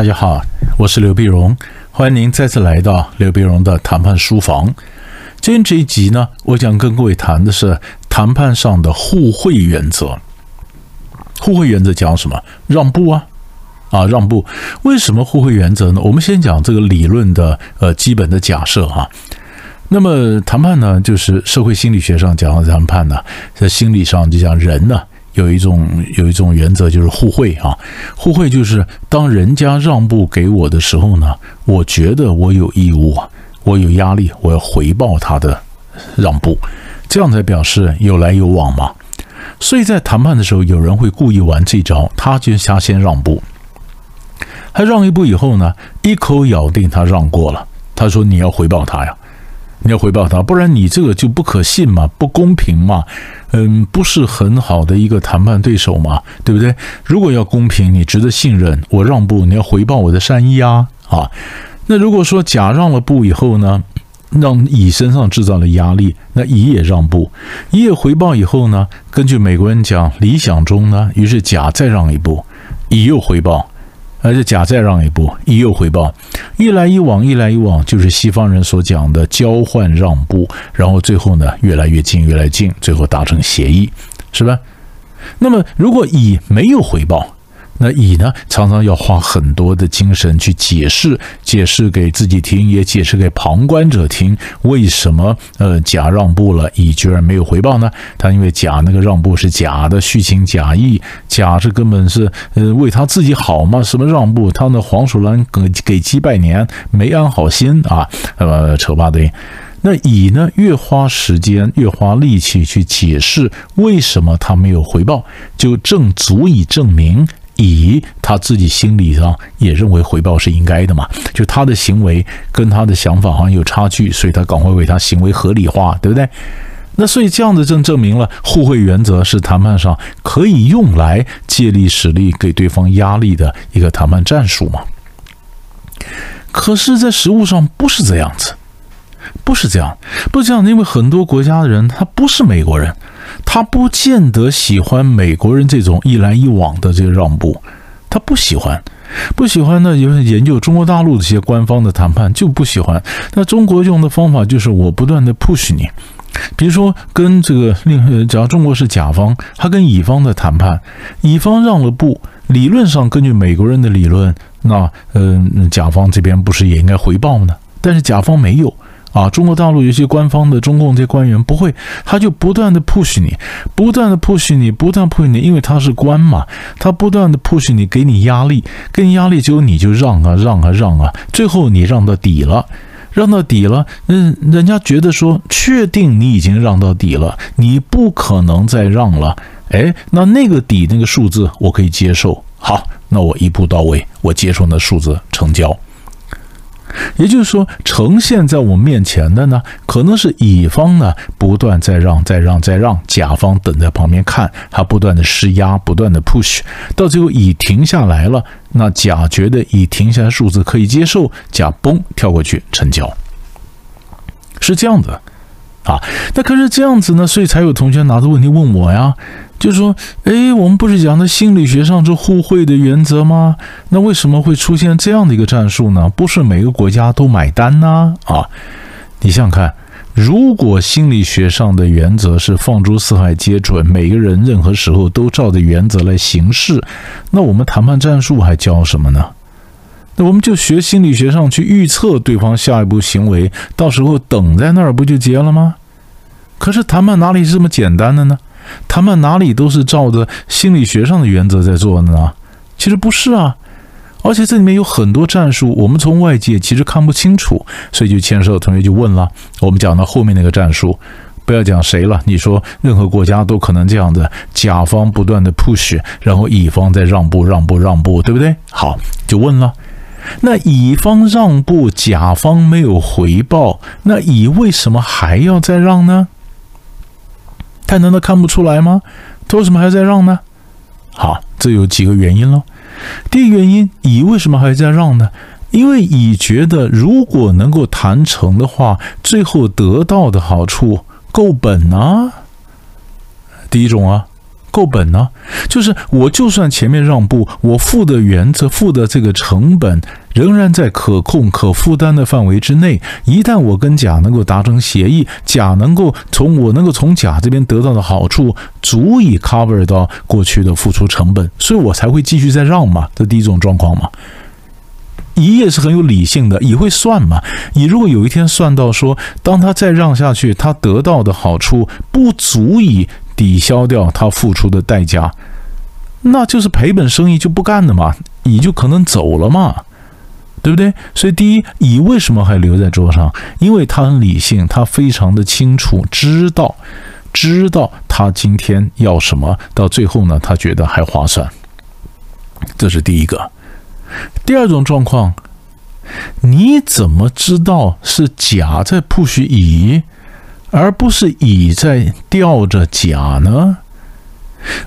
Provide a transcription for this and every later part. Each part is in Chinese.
大家好，我是刘碧荣，欢迎您再次来到刘碧荣的谈判书房。今天这一集呢，我想跟各位谈的是谈判上的互惠原则。互惠原则讲什么？让步啊，啊，让步。为什么互惠原则呢？我们先讲这个理论的呃基本的假设哈。那么谈判呢，就是社会心理学上讲的谈判呢，在心理上就讲人呢。有一种有一种原则就是互惠啊，互惠就是当人家让步给我的时候呢，我觉得我有义务啊，我有压力，我要回报他的让步，这样才表示有来有往嘛。所以在谈判的时候，有人会故意玩这招，他就他先让步，他让一步以后呢，一口咬定他让过了，他说你要回报他呀。你要回报他，不然你这个就不可信嘛，不公平嘛，嗯，不是很好的一个谈判对手嘛，对不对？如果要公平，你值得信任，我让步，你要回报我的善意啊啊！那如果说甲让了步以后呢，让乙身上制造了压力，那乙也让步，乙也回报以后呢，根据美国人讲，理想中呢，于是甲再让一步，乙又回报。而且甲再让一步，乙又回报，一来一往，一来一往，就是西方人所讲的交换让步，然后最后呢，越来越近，越来越近，最后达成协议，是吧？那么如果乙没有回报。那乙呢，常常要花很多的精神去解释，解释给自己听，也解释给旁观者听，为什么呃甲让步了，乙居然没有回报呢？他因为甲那个让步是假的，虚情假意，甲是根本是呃为他自己好嘛？什么让步？他那黄鼠狼给给鸡拜年，没安好心啊，呃扯八堆。那乙呢，越花时间，越花力气去解释为什么他没有回报，就正足以证明。乙他自己心理上也认为回报是应该的嘛？就他的行为跟他的想法好像有差距，所以他赶快为他行为合理化，对不对？那所以这样子正证明了互惠原则是谈判上可以用来借力使力给对方压力的一个谈判战术嘛？可是，在实物上不是这样子，不是这样，不是这样，因为很多国家的人他不是美国人。他不见得喜欢美国人这种一来一往的这个让步，他不喜欢，不喜欢呢。就是研究中国大陆这些官方的谈判就不喜欢。那中国用的方法就是我不断的 push 你，比如说跟这个另，只要中国是甲方，他跟乙方的谈判，乙方让了步，理论上根据美国人的理论，那嗯，甲方这边不是也应该回报呢？但是甲方没有。啊，中国大陆有些官方的中共这些官员不会，他就不断的 push 你，不断的 push 你，不断 push 你，因为他是官嘛，他不断的 push 你，给你压力，给你压力，结果你就让啊让啊让啊，最后你让到底了，让到底了，嗯，人家觉得说，确定你已经让到底了，你不可能再让了，哎，那那个底那个数字我可以接受，好，那我一步到位，我接受那数字成交。也就是说，呈现在我面前的呢，可能是乙方呢不断在让、在让、在让，甲方等在旁边看，他不断的施压、不断的 push，到最后乙停下来了，那甲觉得乙停下来数字可以接受，甲嘣跳过去成交，是这样的。啊，那可是这样子呢，所以才有同学拿着问题问我呀，就说，哎，我们不是讲的心理学上是互惠的原则吗？那为什么会出现这样的一个战术呢？不是每个国家都买单呢？啊，你想想看，如果心理学上的原则是放诸四海皆准，每个人任何时候都照着原则来行事，那我们谈判战术还教什么呢？我们就学心理学上去预测对方下一步行为，到时候等在那儿不就结了吗？可是谈判哪里是这么简单的呢？谈判哪里都是照着心理学上的原则在做的呢？其实不是啊，而且这里面有很多战术，我们从外界其实看不清楚，所以就牵涉同学就问了。我们讲到后面那个战术，不要讲谁了，你说任何国家都可能这样子，甲方不断的 push，然后乙方在让步让步让步，对不对？好，就问了。那乙方让步，甲方没有回报，那乙为什么还要再让呢？他难道看不出来吗？他为什么还要再让呢？好，这有几个原因喽。第一个原因，乙为什么还在让呢？因为乙觉得，如果能够谈成的话，最后得到的好处够本啊。第一种啊，够本呢？就是我就算前面让步，我付的原则、付的这个成本仍然在可控、可负担的范围之内。一旦我跟甲能够达成协议，甲能够从我能够从甲这边得到的好处，足以 cover 到过去的付出成本，所以我才会继续再让嘛。这第一种状况嘛。乙也是很有理性的，乙会算嘛。乙如果有一天算到说，当他再让下去，他得到的好处不足以抵消掉他付出的代价，那就是赔本生意就不干了嘛。乙就可能走了嘛，对不对？所以第一，乙为什么还留在桌上？因为他很理性，他非常的清楚，知道知道他今天要什么，到最后呢，他觉得还划算。这是第一个。第二种状况，你怎么知道是甲在 push 乙，而不是乙在吊着甲呢？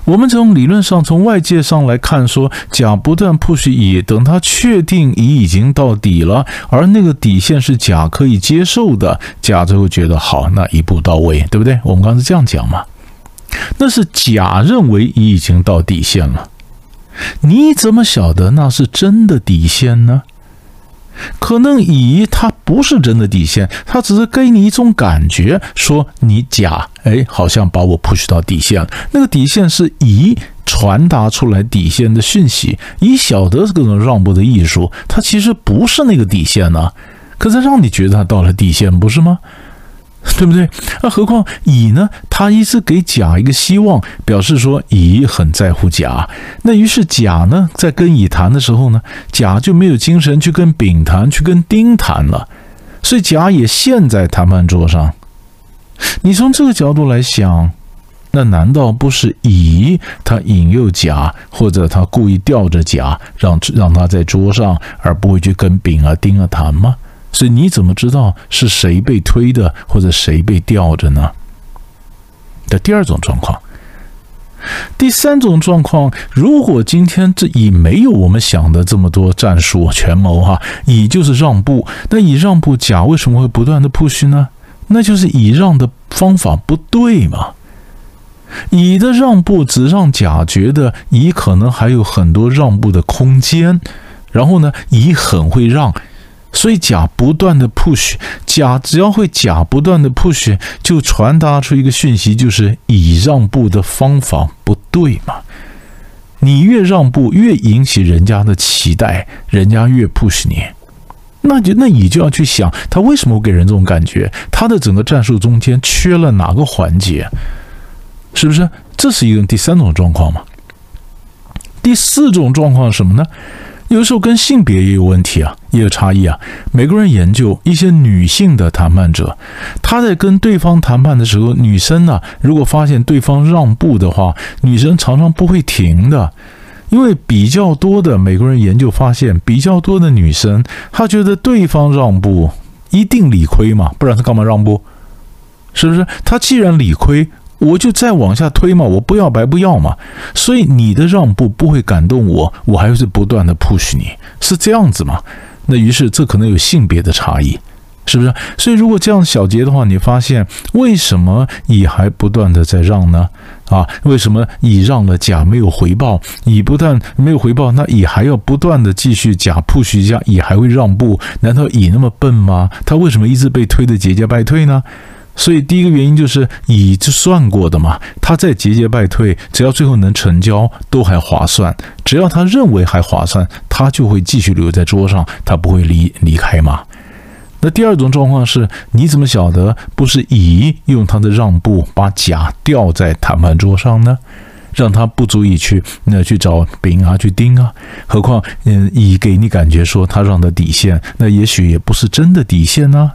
我们从理论上、从外界上来看，说甲不断 push 乙，等他确定乙已经到底了，而那个底线是甲可以接受的，甲就会觉得好，那一步到位，对不对？我们刚才这样讲嘛，那是甲认为乙已经到底线了。你怎么晓得那是真的底线呢？可能乙他不是真的底线，他只是给你一种感觉，说你假哎，好像把我 push 到底线了。那个底线是乙传达出来底线的讯息，乙晓得这种让步的艺术，他其实不是那个底线呢，可是让你觉得他到了底线，不是吗？对不对？那何况乙呢？他一直给甲一个希望，表示说乙很在乎甲。那于是甲呢，在跟乙谈的时候呢，甲就没有精神去跟丙谈，去跟丁谈了。所以甲也陷在谈判桌上。你从这个角度来想，那难道不是乙他引诱甲，或者他故意吊着甲，让让他在桌上，而不会去跟丙啊、丁啊谈吗？所以你怎么知道是谁被推的，或者谁被吊着呢？的第二种状况，第三种状况，如果今天这乙没有我们想的这么多战术权谋哈，乙就是让步，那乙让步，甲为什么会不断的 push 呢？那就是乙让的方法不对嘛。乙的让步只让甲觉得乙可能还有很多让步的空间，然后呢，乙很会让。所以甲不断的 push，甲只要会甲不断的 push，就传达出一个讯息，就是乙让步的方法不对嘛。你越让步，越引起人家的期待，人家越 push 你，那就那你就要去想，他为什么给人这种感觉？他的整个战术中间缺了哪个环节？是不是？这是一个第三种状况嘛？第四种状况是什么呢？有时候跟性别也有问题啊，也有差异啊。美国人研究一些女性的谈判者，她在跟对方谈判的时候，女生呢，如果发现对方让步的话，女生常常不会停的，因为比较多的美国人研究发现，比较多的女生她觉得对方让步一定理亏嘛，不然她干嘛让步？是不是？她既然理亏。我就再往下推嘛，我不要白不要嘛，所以你的让步不会感动我，我还是不断的 push 你，是这样子嘛？那于是这可能有性别的差异，是不是？所以如果这样小结的话，你发现为什么乙还不断的在让呢？啊，为什么乙让了甲没有回报？乙不但没有回报，那乙还要不断的继续甲 push 一下，乙还会让步？难道乙那么笨吗？他为什么一直被推的节节败退呢？所以第一个原因就是乙就算过的嘛，他在节节败退，只要最后能成交都还划算，只要他认为还划算，他就会继续留在桌上，他不会离离开嘛。那第二种状况是，你怎么晓得不是乙用他的让步把甲吊在谈判桌上呢？让他不足以去那去找丙啊去盯啊，何况嗯乙给你感觉说他让的底线，那也许也不是真的底线呢。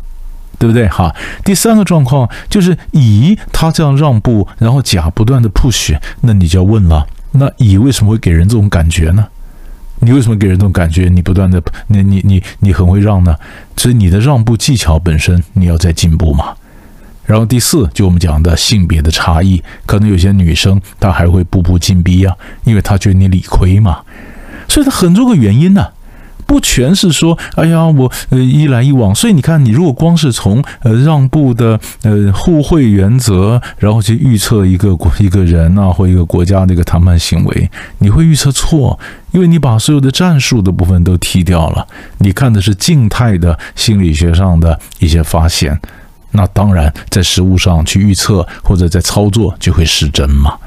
对不对？哈，第三个状况就是乙他这样让步，然后甲不断的 push，那你就要问了，那乙为什么会给人这种感觉呢？你为什么给人这种感觉？你不断的，你你你你很会让呢？所以你的让步技巧本身你要在进步嘛。然后第四，就我们讲的性别的差异，可能有些女生她还会步步紧逼啊，因为她觉得你理亏嘛，所以她很多个原因呢。不全是说，哎呀，我呃一来一往。所以你看，你如果光是从呃让步的呃互惠原则，然后去预测一个国一个人啊或一个国家的一个谈判行为，你会预测错，因为你把所有的战术的部分都踢掉了，你看的是静态的心理学上的一些发现。那当然，在实物上去预测或者在操作就会失真嘛。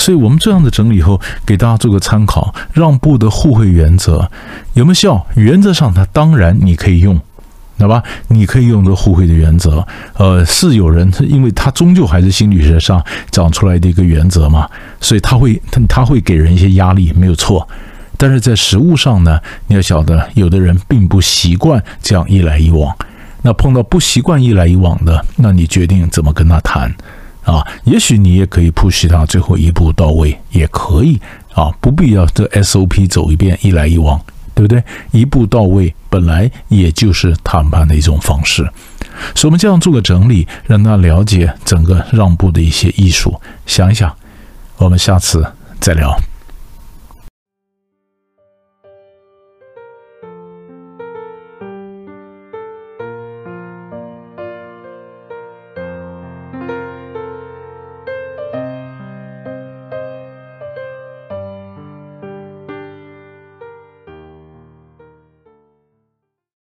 所以我们这样的整理以后，给大家做个参考：让步的互惠原则有没有效？原则上，它当然你可以用，对吧？你可以用这互惠的原则。呃，是有人，因为它终究还是心理学上长出来的一个原则嘛，所以他会他他会给人一些压力，没有错。但是在实物上呢，你要晓得，有的人并不习惯这样一来一往。那碰到不习惯一来一往的，那你决定怎么跟他谈啊？也许你也可以 push 他最后一步到位，也可以啊，不必要这 SOP 走一遍一来一往，对不对？一步到位本来也就是谈判的一种方式，所以我们这样做个整理，让他了解整个让步的一些艺术。想一想，我们下次再聊。